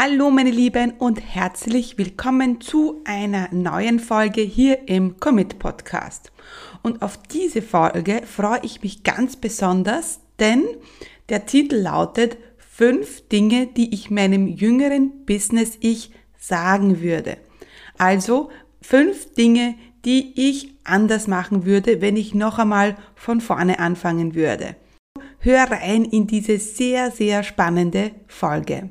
Hallo meine Lieben und herzlich willkommen zu einer neuen Folge hier im Commit Podcast. Und auf diese Folge freue ich mich ganz besonders, denn der Titel lautet fünf Dinge, die ich meinem jüngeren Business Ich sagen würde. Also fünf Dinge, die ich anders machen würde, wenn ich noch einmal von vorne anfangen würde. Hör rein in diese sehr, sehr spannende Folge.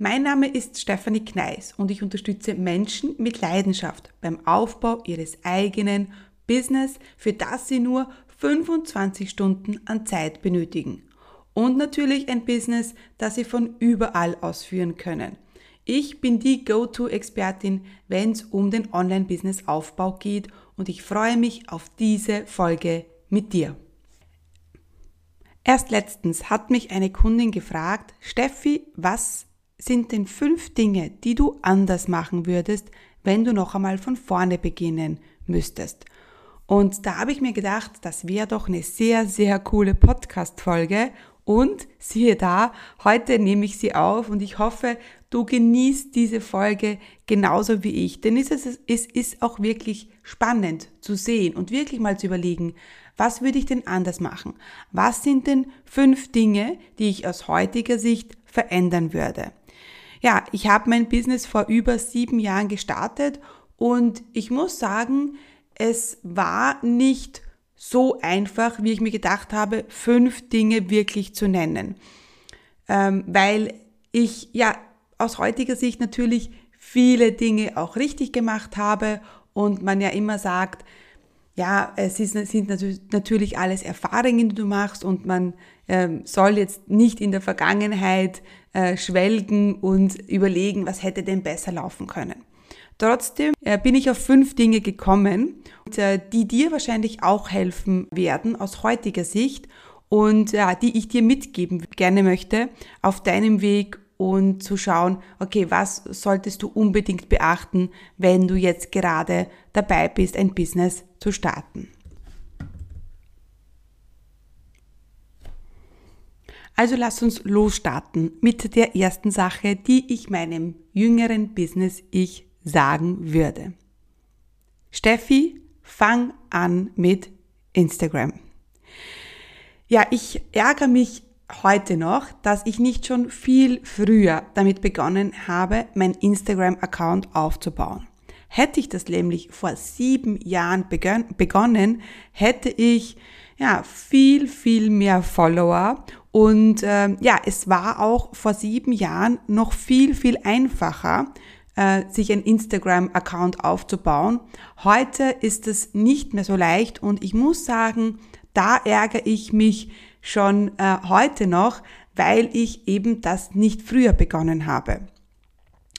Mein Name ist Stefanie Kneis und ich unterstütze Menschen mit Leidenschaft beim Aufbau ihres eigenen Business, für das sie nur 25 Stunden an Zeit benötigen. Und natürlich ein Business, das sie von überall ausführen können. Ich bin die Go-To-Expertin, wenn es um den Online-Business-Aufbau geht und ich freue mich auf diese Folge mit dir. Erst letztens hat mich eine Kundin gefragt, Steffi, was sind denn fünf Dinge, die du anders machen würdest, wenn du noch einmal von vorne beginnen müsstest? Und da habe ich mir gedacht, das wäre doch eine sehr, sehr coole Podcast-Folge. Und siehe da, heute nehme ich sie auf und ich hoffe, du genießt diese Folge genauso wie ich. Denn es ist, es ist auch wirklich spannend zu sehen und wirklich mal zu überlegen, was würde ich denn anders machen? Was sind denn fünf Dinge, die ich aus heutiger Sicht verändern würde? Ja, ich habe mein Business vor über sieben Jahren gestartet und ich muss sagen, es war nicht so einfach, wie ich mir gedacht habe, fünf Dinge wirklich zu nennen. Ähm, weil ich ja aus heutiger Sicht natürlich viele Dinge auch richtig gemacht habe und man ja immer sagt, ja, es ist, sind natürlich alles Erfahrungen, die du machst und man ähm, soll jetzt nicht in der Vergangenheit äh, schwelgen und überlegen, was hätte denn besser laufen können. Trotzdem äh, bin ich auf fünf Dinge gekommen, äh, die dir wahrscheinlich auch helfen werden aus heutiger Sicht und die ich dir mitgeben gerne möchte auf deinem Weg und zu schauen, okay, was solltest du unbedingt beachten, wenn du jetzt gerade dabei bist, ein Business zu starten. Also lass uns losstarten mit der ersten Sache, die ich meinem jüngeren Business ich sagen würde. Steffi, fang an mit Instagram. Ja, ich ärgere mich heute noch, dass ich nicht schon viel früher damit begonnen habe, mein Instagram-Account aufzubauen. Hätte ich das nämlich vor sieben Jahren begonnen, hätte ich ja viel, viel mehr Follower und äh, ja, es war auch vor sieben Jahren noch viel, viel einfacher, äh, sich ein Instagram-Account aufzubauen. Heute ist es nicht mehr so leicht und ich muss sagen, da ärgere ich mich schon äh, heute noch, weil ich eben das nicht früher begonnen habe.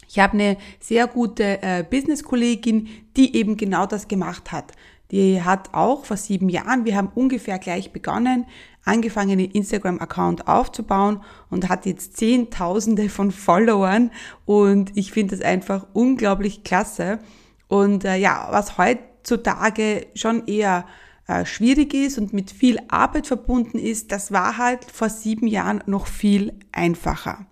Ich habe eine sehr gute äh, Business-Kollegin, die eben genau das gemacht hat. Die hat auch vor sieben Jahren, wir haben ungefähr gleich begonnen, angefangen, einen Instagram-Account aufzubauen und hat jetzt Zehntausende von Followern und ich finde das einfach unglaublich klasse. Und äh, ja, was heutzutage schon eher äh, schwierig ist und mit viel Arbeit verbunden ist, das war halt vor sieben Jahren noch viel einfacher.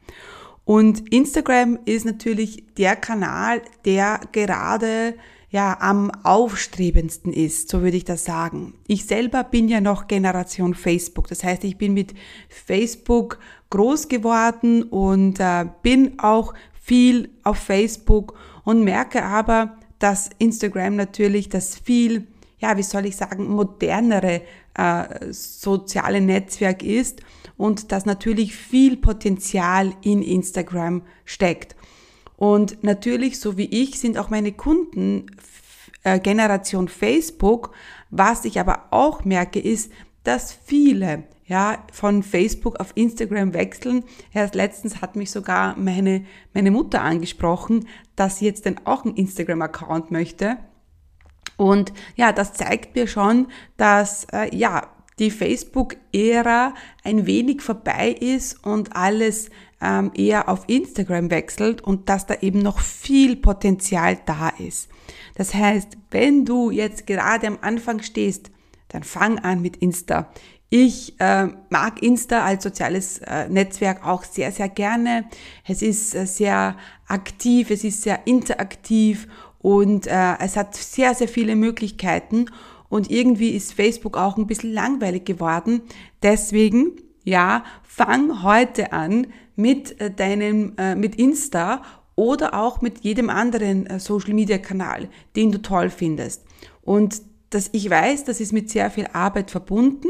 Und Instagram ist natürlich der Kanal, der gerade ja am aufstrebendsten ist, so würde ich das sagen. Ich selber bin ja noch Generation Facebook. Das heißt, ich bin mit Facebook groß geworden und äh, bin auch viel auf Facebook und merke aber, dass Instagram natürlich das viel, ja, wie soll ich sagen, modernere äh, soziale Netzwerk ist und dass natürlich viel Potenzial in Instagram steckt. Und natürlich, so wie ich, sind auch meine Kunden äh, Generation Facebook. Was ich aber auch merke, ist, dass viele ja, von Facebook auf Instagram wechseln. Erst letztens hat mich sogar meine, meine Mutter angesprochen, dass sie jetzt dann auch einen Instagram-Account möchte. Und ja, das zeigt mir schon, dass äh, ja, die Facebook-Ära ein wenig vorbei ist und alles ähm, eher auf Instagram wechselt und dass da eben noch viel Potenzial da ist. Das heißt, wenn du jetzt gerade am Anfang stehst, dann fang an mit Insta. Ich äh, mag Insta als soziales äh, Netzwerk auch sehr, sehr gerne. Es ist äh, sehr aktiv, es ist sehr interaktiv und äh, es hat sehr, sehr viele Möglichkeiten. Und irgendwie ist Facebook auch ein bisschen langweilig geworden. Deswegen, ja, fang heute an mit äh, deinem, äh, mit Insta oder auch mit jedem anderen äh, Social Media Kanal, den du toll findest. Und dass ich weiß, das ist mit sehr viel Arbeit verbunden.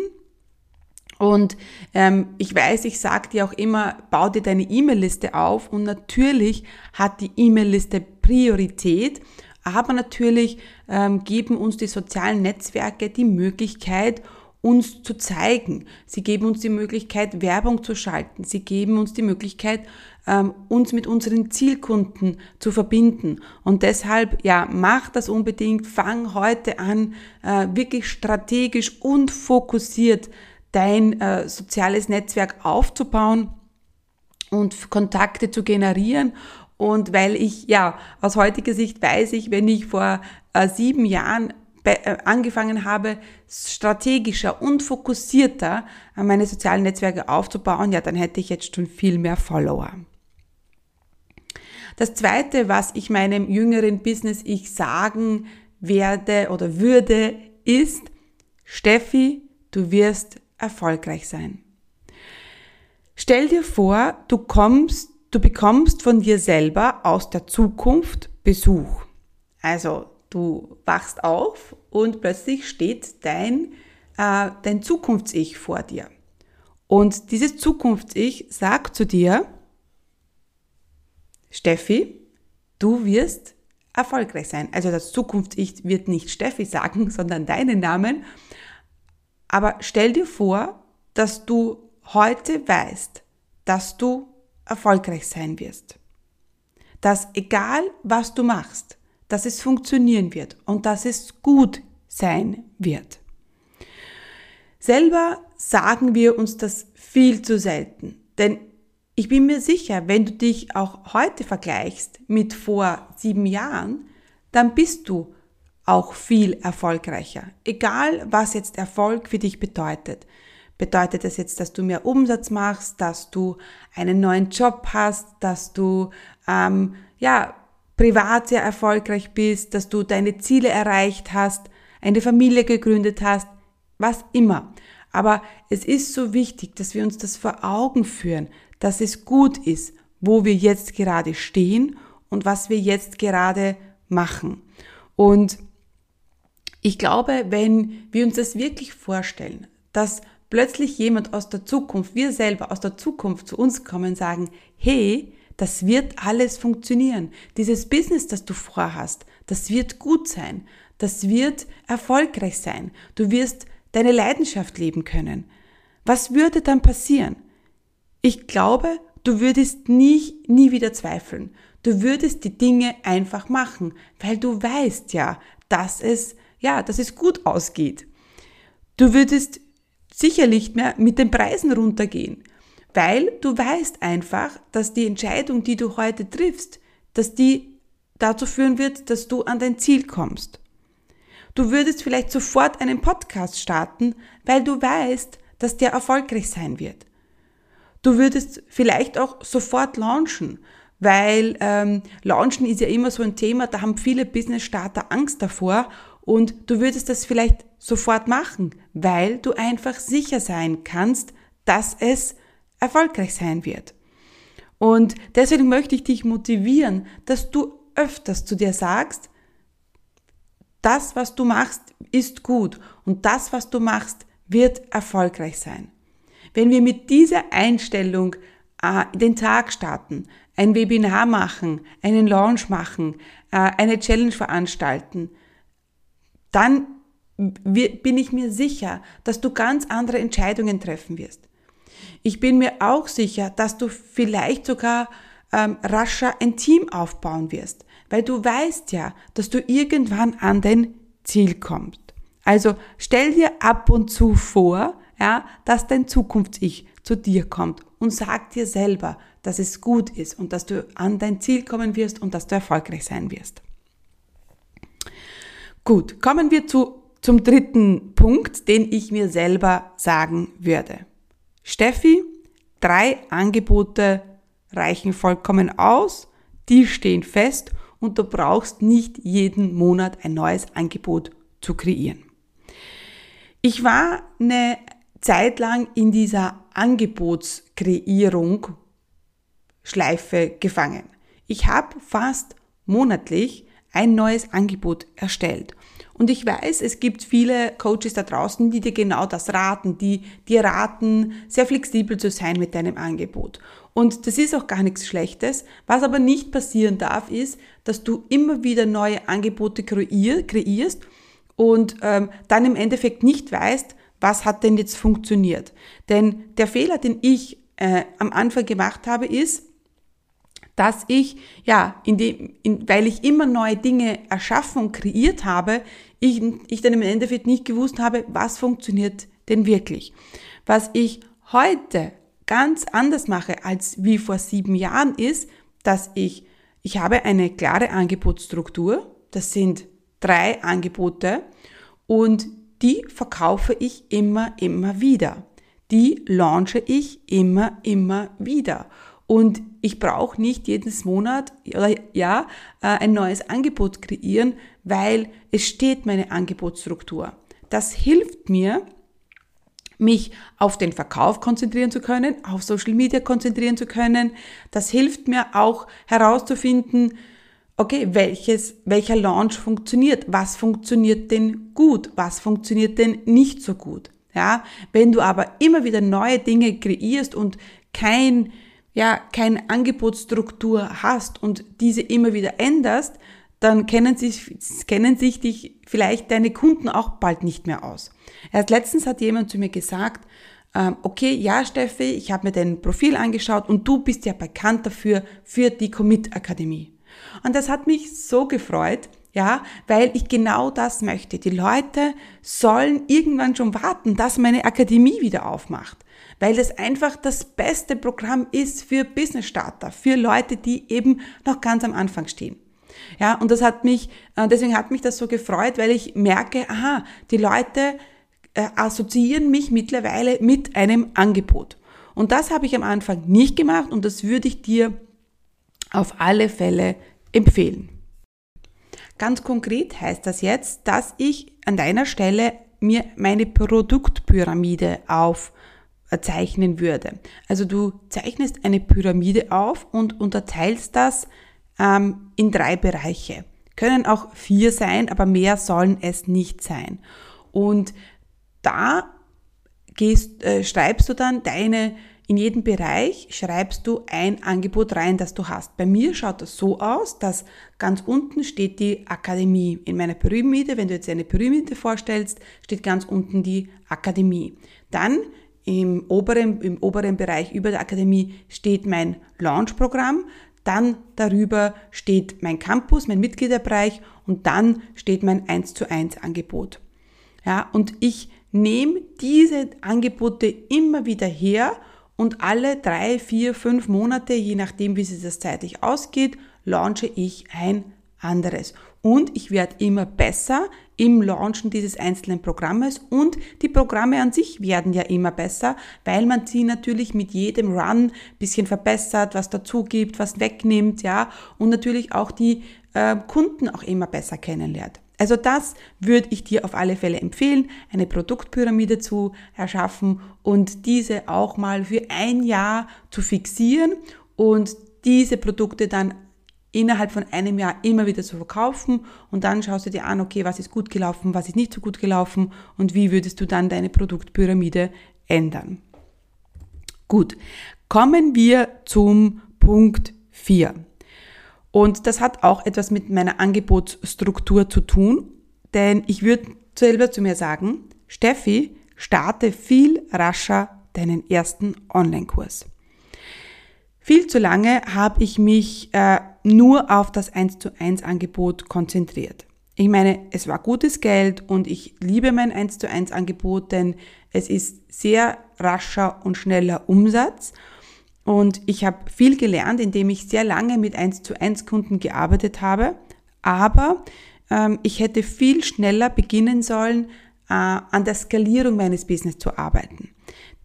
Und ähm, ich weiß, ich sage dir auch immer, bau dir deine E-Mail-Liste auf und natürlich hat die E-Mail-Liste Priorität, aber natürlich ähm, geben uns die sozialen Netzwerke die Möglichkeit, uns zu zeigen. Sie geben uns die Möglichkeit, Werbung zu schalten. Sie geben uns die Möglichkeit, ähm, uns mit unseren Zielkunden zu verbinden. Und deshalb, ja, mach das unbedingt. Fang heute an, äh, wirklich strategisch und fokussiert dein äh, soziales Netzwerk aufzubauen und Kontakte zu generieren. Und weil ich, ja, aus heutiger Sicht weiß ich, wenn ich vor äh, sieben Jahren angefangen habe, strategischer und fokussierter meine sozialen Netzwerke aufzubauen, ja, dann hätte ich jetzt schon viel mehr Follower. Das zweite, was ich meinem jüngeren Business ich sagen werde oder würde, ist, Steffi, du wirst erfolgreich sein. Stell dir vor, du kommst, du bekommst von dir selber aus der Zukunft Besuch. Also Du wachst auf und plötzlich steht dein, äh, dein Zukunfts-Ich vor dir. Und dieses Zukunfts-Ich sagt zu dir, Steffi, du wirst erfolgreich sein. Also das Zukunfts-Ich wird nicht Steffi sagen, sondern deinen Namen. Aber stell dir vor, dass du heute weißt, dass du erfolgreich sein wirst. Dass egal was du machst, dass es funktionieren wird und dass es gut sein wird. Selber sagen wir uns das viel zu selten, denn ich bin mir sicher, wenn du dich auch heute vergleichst mit vor sieben Jahren, dann bist du auch viel erfolgreicher. Egal, was jetzt Erfolg für dich bedeutet. Bedeutet das jetzt, dass du mehr Umsatz machst, dass du einen neuen Job hast, dass du ähm, ja privat sehr erfolgreich bist, dass du deine Ziele erreicht hast, eine Familie gegründet hast, was immer. Aber es ist so wichtig, dass wir uns das vor Augen führen, dass es gut ist, wo wir jetzt gerade stehen und was wir jetzt gerade machen. Und ich glaube, wenn wir uns das wirklich vorstellen, dass plötzlich jemand aus der Zukunft, wir selber aus der Zukunft zu uns kommen sagen, hey, das wird alles funktionieren. Dieses Business, das du vorhast, das wird gut sein. Das wird erfolgreich sein. Du wirst deine Leidenschaft leben können. Was würde dann passieren? Ich glaube, du würdest nie, nie wieder zweifeln. Du würdest die Dinge einfach machen, weil du weißt ja, dass es, ja, dass es gut ausgeht. Du würdest sicherlich mehr mit den Preisen runtergehen weil du weißt einfach, dass die Entscheidung, die du heute triffst, dass die dazu führen wird, dass du an dein Ziel kommst. Du würdest vielleicht sofort einen Podcast starten, weil du weißt, dass der erfolgreich sein wird. Du würdest vielleicht auch sofort launchen, weil ähm, Launchen ist ja immer so ein Thema, da haben viele Business-Starter Angst davor und du würdest das vielleicht sofort machen, weil du einfach sicher sein kannst, dass es erfolgreich sein wird. Und deswegen möchte ich dich motivieren, dass du öfters zu dir sagst, das, was du machst, ist gut und das, was du machst, wird erfolgreich sein. Wenn wir mit dieser Einstellung äh, den Tag starten, ein Webinar machen, einen Launch machen, äh, eine Challenge veranstalten, dann bin ich mir sicher, dass du ganz andere Entscheidungen treffen wirst. Ich bin mir auch sicher, dass du vielleicht sogar ähm, rascher ein Team aufbauen wirst, weil du weißt ja, dass du irgendwann an dein Ziel kommst. Also stell dir ab und zu vor, ja, dass dein Zukunfts-Ich zu dir kommt und sag dir selber, dass es gut ist und dass du an dein Ziel kommen wirst und dass du erfolgreich sein wirst. Gut, kommen wir zu, zum dritten Punkt, den ich mir selber sagen würde. Steffi, drei Angebote reichen vollkommen aus, die stehen fest und du brauchst nicht jeden Monat ein neues Angebot zu kreieren. Ich war eine Zeit lang in dieser Angebotskreierung Schleife gefangen. Ich habe fast monatlich ein neues Angebot erstellt. Und ich weiß, es gibt viele Coaches da draußen, die dir genau das raten, die dir raten, sehr flexibel zu sein mit deinem Angebot. Und das ist auch gar nichts Schlechtes. Was aber nicht passieren darf, ist, dass du immer wieder neue Angebote kreierst und ähm, dann im Endeffekt nicht weißt, was hat denn jetzt funktioniert. Denn der Fehler, den ich äh, am Anfang gemacht habe, ist, dass ich, ja, in dem, in, weil ich immer neue Dinge erschaffen und kreiert habe, ich, ich dann im Endeffekt nicht gewusst habe, was funktioniert denn wirklich. Was ich heute ganz anders mache als wie vor sieben Jahren ist, dass ich, ich habe eine klare Angebotsstruktur, das sind drei Angebote und die verkaufe ich immer, immer wieder. Die launche ich immer, immer wieder. Und ich brauche nicht jedes Monat oder ja äh, ein neues Angebot kreieren, weil es steht meine Angebotsstruktur. Das hilft mir, mich auf den Verkauf konzentrieren zu können, auf Social Media konzentrieren zu können. Das hilft mir auch herauszufinden, okay, welches, welcher Launch funktioniert, was funktioniert denn gut, was funktioniert denn nicht so gut. Ja, wenn du aber immer wieder neue Dinge kreierst und kein, ja, keine Angebotsstruktur hast und diese immer wieder änderst, dann kennen sich, kennen sich dich vielleicht deine Kunden auch bald nicht mehr aus. Erst letztens hat jemand zu mir gesagt, ähm, okay, ja Steffi, ich habe mir dein Profil angeschaut und du bist ja bekannt dafür, für die Commit Akademie. Und das hat mich so gefreut, ja, weil ich genau das möchte. Die Leute sollen irgendwann schon warten, dass meine Akademie wieder aufmacht, weil das einfach das beste Programm ist für Business Starter, für Leute, die eben noch ganz am Anfang stehen. Ja, und das hat mich, äh, deswegen hat mich das so gefreut, weil ich merke, aha, die Leute äh, assoziieren mich mittlerweile mit einem Angebot. Und das habe ich am Anfang nicht gemacht und das würde ich dir auf alle Fälle empfehlen. Ganz konkret heißt das jetzt, dass ich an deiner Stelle mir meine Produktpyramide aufzeichnen würde. Also du zeichnest eine Pyramide auf und unterteilst das ähm, in drei Bereiche. Können auch vier sein, aber mehr sollen es nicht sein. Und da gehst, äh, schreibst du dann deine in jedem Bereich schreibst du ein Angebot rein, das du hast. Bei mir schaut das so aus, dass ganz unten steht die Akademie. In meiner Pyramide, wenn du jetzt eine Pyramide vorstellst, steht ganz unten die Akademie. Dann im oberen, im oberen Bereich über der Akademie steht mein Launch-Programm. Dann darüber steht mein Campus, mein Mitgliederbereich und dann steht mein 1 zu 1 Angebot. Ja, und ich nehme diese Angebote immer wieder her und alle drei, vier, fünf Monate, je nachdem, wie sich das zeitlich ausgeht, launche ich ein anderes. Und ich werde immer besser im Launchen dieses einzelnen Programmes und die Programme an sich werden ja immer besser, weil man sie natürlich mit jedem Run bisschen verbessert, was dazu gibt, was wegnimmt, ja, und natürlich auch die äh, Kunden auch immer besser kennenlernt. Also das würde ich dir auf alle Fälle empfehlen, eine Produktpyramide zu erschaffen und diese auch mal für ein Jahr zu fixieren und diese Produkte dann innerhalb von einem Jahr immer wieder zu verkaufen und dann schaust du dir an, okay, was ist gut gelaufen, was ist nicht so gut gelaufen und wie würdest du dann deine Produktpyramide ändern. Gut, kommen wir zum Punkt 4. Und das hat auch etwas mit meiner Angebotsstruktur zu tun, denn ich würde selber zu mir sagen, Steffi, starte viel rascher deinen ersten Online-Kurs. Viel zu lange habe ich mich äh, nur auf das 1 zu 1 Angebot konzentriert. Ich meine, es war gutes Geld und ich liebe mein 1 zu 1 Angebot, denn es ist sehr rascher und schneller Umsatz. Und ich habe viel gelernt, indem ich sehr lange mit 1 zu 1 Kunden gearbeitet habe. Aber ähm, ich hätte viel schneller beginnen sollen, äh, an der Skalierung meines Business zu arbeiten.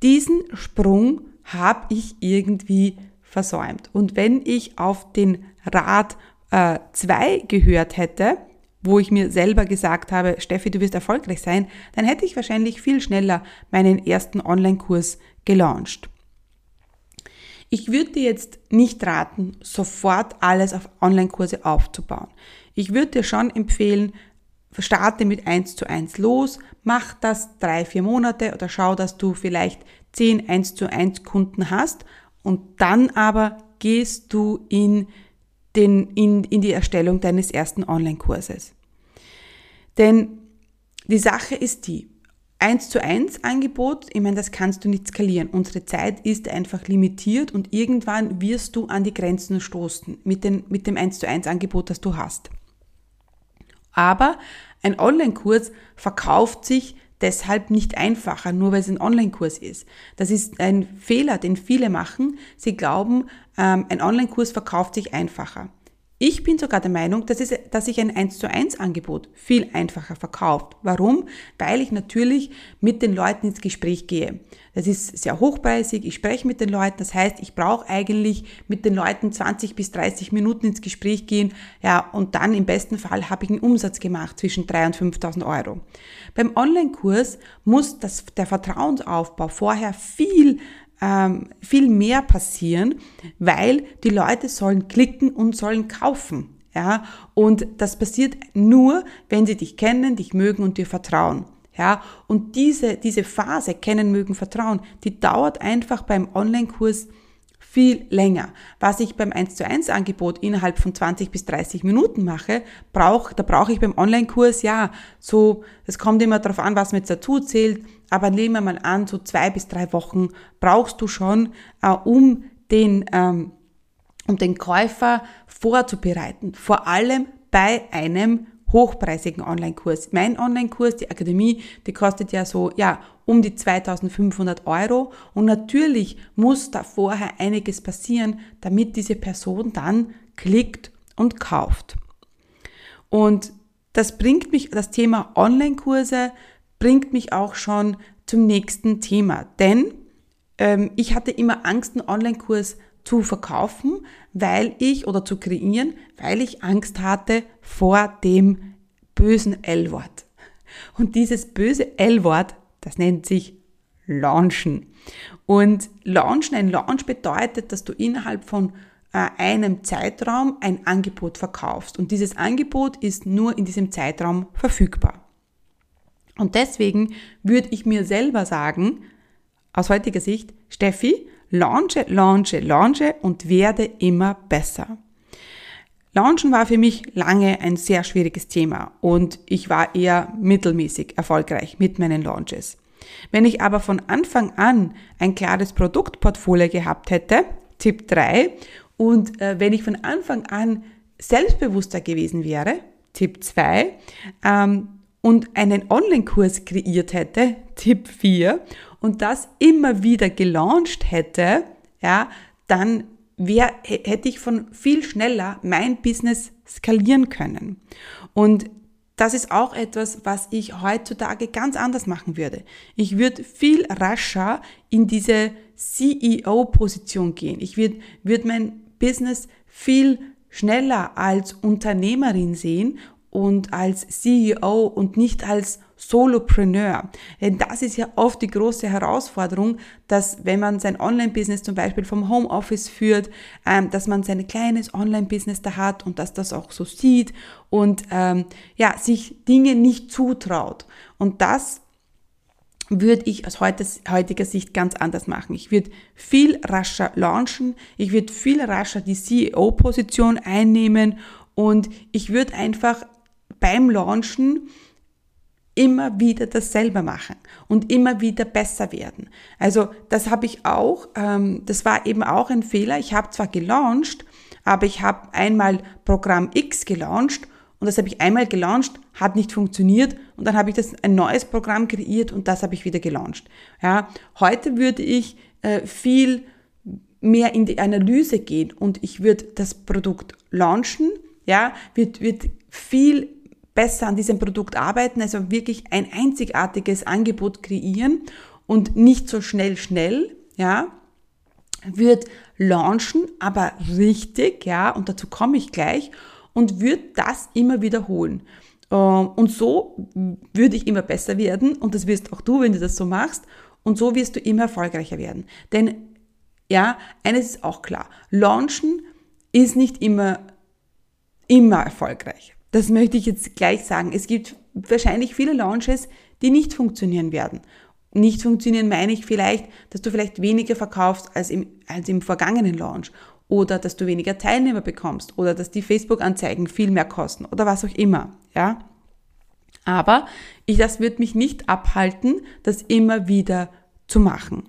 Diesen Sprung habe ich irgendwie versäumt. Und wenn ich auf den Rat 2 äh, gehört hätte, wo ich mir selber gesagt habe, Steffi, du wirst erfolgreich sein, dann hätte ich wahrscheinlich viel schneller meinen ersten Online-Kurs gelauncht. Ich würde dir jetzt nicht raten, sofort alles auf Online-Kurse aufzubauen. Ich würde dir schon empfehlen, starte mit 1 zu 1 los, mach das drei, vier Monate oder schau, dass du vielleicht 10 1 zu 1 Kunden hast und dann aber gehst du in, den, in, in die Erstellung deines ersten Online-Kurses. Denn die Sache ist die, 1 zu 1 Angebot, ich meine, das kannst du nicht skalieren. Unsere Zeit ist einfach limitiert und irgendwann wirst du an die Grenzen stoßen mit, den, mit dem 1 zu 1 Angebot, das du hast. Aber ein Online-Kurs verkauft sich deshalb nicht einfacher, nur weil es ein Online-Kurs ist. Das ist ein Fehler, den viele machen. Sie glauben, ähm, ein Online-Kurs verkauft sich einfacher. Ich bin sogar der Meinung, dass, es, dass sich ein 1 zu 1 Angebot viel einfacher verkauft. Warum? Weil ich natürlich mit den Leuten ins Gespräch gehe. Das ist sehr hochpreisig, ich spreche mit den Leuten, das heißt, ich brauche eigentlich mit den Leuten 20 bis 30 Minuten ins Gespräch gehen, ja, und dann im besten Fall habe ich einen Umsatz gemacht zwischen 3.000 und 5.000 Euro. Beim Online-Kurs muss das, der Vertrauensaufbau vorher viel ähm, viel mehr passieren, weil die Leute sollen klicken und sollen kaufen. Ja, und das passiert nur, wenn sie dich kennen, dich mögen und dir vertrauen. Ja, und diese, diese Phase, kennen, mögen, vertrauen, die dauert einfach beim Online-Kurs viel länger. Was ich beim 1 zu 1 Angebot innerhalb von 20 bis 30 Minuten mache, brauch, da brauche ich beim Online-Kurs, ja, so, es kommt immer darauf an, was man jetzt dazu zählt, aber nehmen wir mal an, so zwei bis drei Wochen brauchst du schon, äh, um den, ähm, um den Käufer vorzubereiten. Vor allem bei einem hochpreisigen Online-Kurs. Mein Online-Kurs, die Akademie, die kostet ja so, ja, um die 2500 Euro. Und natürlich muss da vorher einiges passieren, damit diese Person dann klickt und kauft. Und das bringt mich, das Thema Online-Kurse bringt mich auch schon zum nächsten Thema. Denn ähm, ich hatte immer Angst, einen Online-Kurs zu verkaufen, weil ich oder zu kreieren, weil ich Angst hatte vor dem bösen L-Wort. Und dieses böse L-Wort, das nennt sich Launchen. Und Launchen, ein Launch bedeutet, dass du innerhalb von äh, einem Zeitraum ein Angebot verkaufst. Und dieses Angebot ist nur in diesem Zeitraum verfügbar. Und deswegen würde ich mir selber sagen, aus heutiger Sicht, Steffi, launche, launche, launche und werde immer besser. Launchen war für mich lange ein sehr schwieriges Thema und ich war eher mittelmäßig erfolgreich mit meinen Launches. Wenn ich aber von Anfang an ein klares Produktportfolio gehabt hätte, Tipp 3, und äh, wenn ich von Anfang an selbstbewusster gewesen wäre, Tipp 2, ähm, und einen Online-Kurs kreiert hätte, Tipp 4, und das immer wieder gelauncht hätte, ja, dann wär, hätte ich von viel schneller mein Business skalieren können. Und das ist auch etwas, was ich heutzutage ganz anders machen würde. Ich würde viel rascher in diese CEO-Position gehen. Ich würde würd mein Business viel schneller als Unternehmerin sehen und als CEO und nicht als Solopreneur. Denn das ist ja oft die große Herausforderung, dass wenn man sein Online-Business zum Beispiel vom Homeoffice führt, ähm, dass man sein kleines Online-Business da hat und dass das auch so sieht und ähm, ja, sich Dinge nicht zutraut. Und das würde ich aus heutiger Sicht ganz anders machen. Ich würde viel rascher launchen, ich würde viel rascher die CEO-Position einnehmen und ich würde einfach beim Launchen immer wieder dasselbe machen und immer wieder besser werden. Also das habe ich auch, ähm, das war eben auch ein Fehler. Ich habe zwar gelauncht, aber ich habe einmal Programm X gelauncht und das habe ich einmal gelauncht, hat nicht funktioniert und dann habe ich das ein neues Programm kreiert und das habe ich wieder gelauncht. Ja, heute würde ich äh, viel mehr in die Analyse gehen und ich würde das Produkt launchen, ja, wird, wird viel besser an diesem Produkt arbeiten, also wirklich ein einzigartiges Angebot kreieren und nicht so schnell, schnell, ja, wird launchen, aber richtig, ja, und dazu komme ich gleich und wird das immer wiederholen. Ähm, und so würde ich immer besser werden und das wirst auch du, wenn du das so machst und so wirst du immer erfolgreicher werden. Denn ja, eines ist auch klar, launchen ist nicht immer immer erfolgreich. Das möchte ich jetzt gleich sagen. Es gibt wahrscheinlich viele Launches, die nicht funktionieren werden. Nicht funktionieren meine ich vielleicht, dass du vielleicht weniger verkaufst als im, als im vergangenen Launch oder dass du weniger Teilnehmer bekommst oder dass die Facebook-Anzeigen viel mehr kosten oder was auch immer, ja. Aber ich, das wird mich nicht abhalten, das immer wieder zu machen.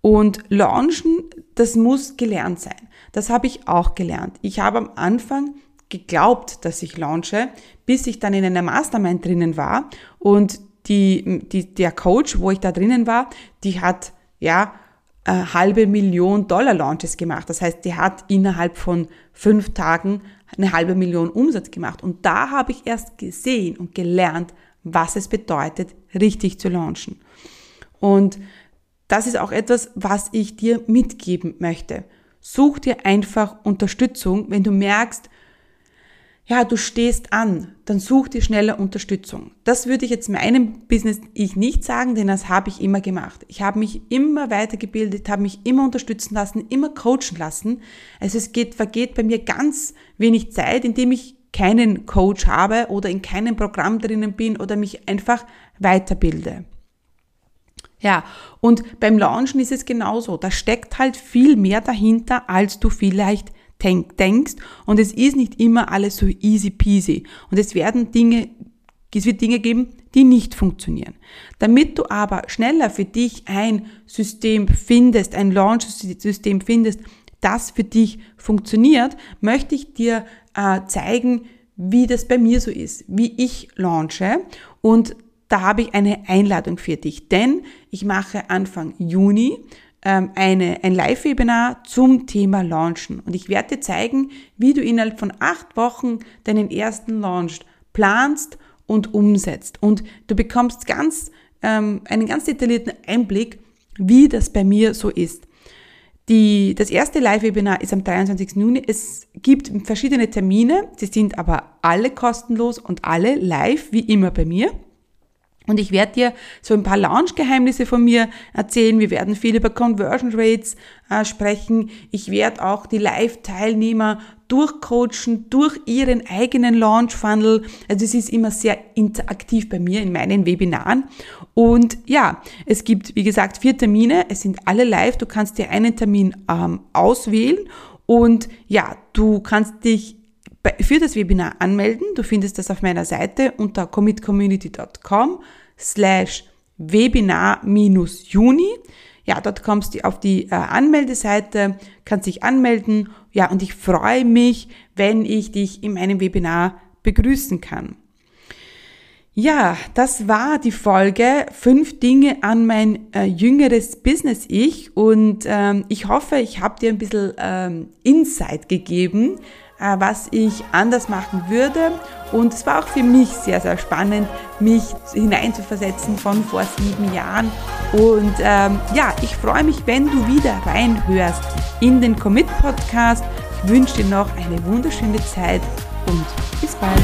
Und Launchen, das muss gelernt sein. Das habe ich auch gelernt. Ich habe am Anfang geglaubt, dass ich launche, bis ich dann in einer Mastermind drinnen war und die, die, der Coach, wo ich da drinnen war, die hat, ja, eine halbe Million Dollar Launches gemacht. Das heißt, die hat innerhalb von fünf Tagen eine halbe Million Umsatz gemacht. Und da habe ich erst gesehen und gelernt, was es bedeutet, richtig zu launchen. Und das ist auch etwas, was ich dir mitgeben möchte. Such dir einfach Unterstützung, wenn du merkst, ja, du stehst an, dann such dir schneller Unterstützung. Das würde ich jetzt meinem Business ich nicht sagen, denn das habe ich immer gemacht. Ich habe mich immer weitergebildet, habe mich immer unterstützen lassen, immer coachen lassen. Also es geht, vergeht bei mir ganz wenig Zeit, indem ich keinen Coach habe oder in keinem Programm drinnen bin oder mich einfach weiterbilde. Ja, und beim Launchen ist es genauso. Da steckt halt viel mehr dahinter, als du vielleicht denkst. Und es ist nicht immer alles so easy peasy. Und es werden Dinge, es wird Dinge geben, die nicht funktionieren. Damit du aber schneller für dich ein System findest, ein Launch-System findest, das für dich funktioniert, möchte ich dir äh, zeigen, wie das bei mir so ist, wie ich launche. Und da habe ich eine Einladung für dich, denn ich mache Anfang Juni eine, ein Live-Webinar zum Thema Launchen. Und ich werde dir zeigen, wie du innerhalb von acht Wochen deinen ersten Launch planst und umsetzt. Und du bekommst ganz, ähm, einen ganz detaillierten Einblick, wie das bei mir so ist. Die, das erste Live-Webinar ist am 23. Juni. Es gibt verschiedene Termine, sie sind aber alle kostenlos und alle live, wie immer bei mir. Und ich werde dir so ein paar Launch-Geheimnisse von mir erzählen. Wir werden viel über Conversion Rates äh, sprechen. Ich werde auch die Live-Teilnehmer durchcoachen durch ihren eigenen Launch-Funnel. Also es ist immer sehr interaktiv bei mir in meinen Webinaren. Und ja, es gibt, wie gesagt, vier Termine. Es sind alle live. Du kannst dir einen Termin ähm, auswählen. Und ja, du kannst dich für das Webinar anmelden. Du findest das auf meiner Seite unter commitcommunity.com slash Webinar-Juni. Ja, dort kommst du auf die äh, Anmeldeseite, kannst dich anmelden. Ja, und ich freue mich, wenn ich dich in meinem Webinar begrüßen kann. Ja, das war die Folge fünf Dinge an mein äh, jüngeres Business-Ich und ähm, ich hoffe, ich habe dir ein bisschen ähm, Insight gegeben, was ich anders machen würde. Und es war auch für mich sehr, sehr spannend, mich hineinzuversetzen von vor sieben Jahren. Und ähm, ja, ich freue mich, wenn du wieder reinhörst in den Commit Podcast. Ich wünsche dir noch eine wunderschöne Zeit und bis bald.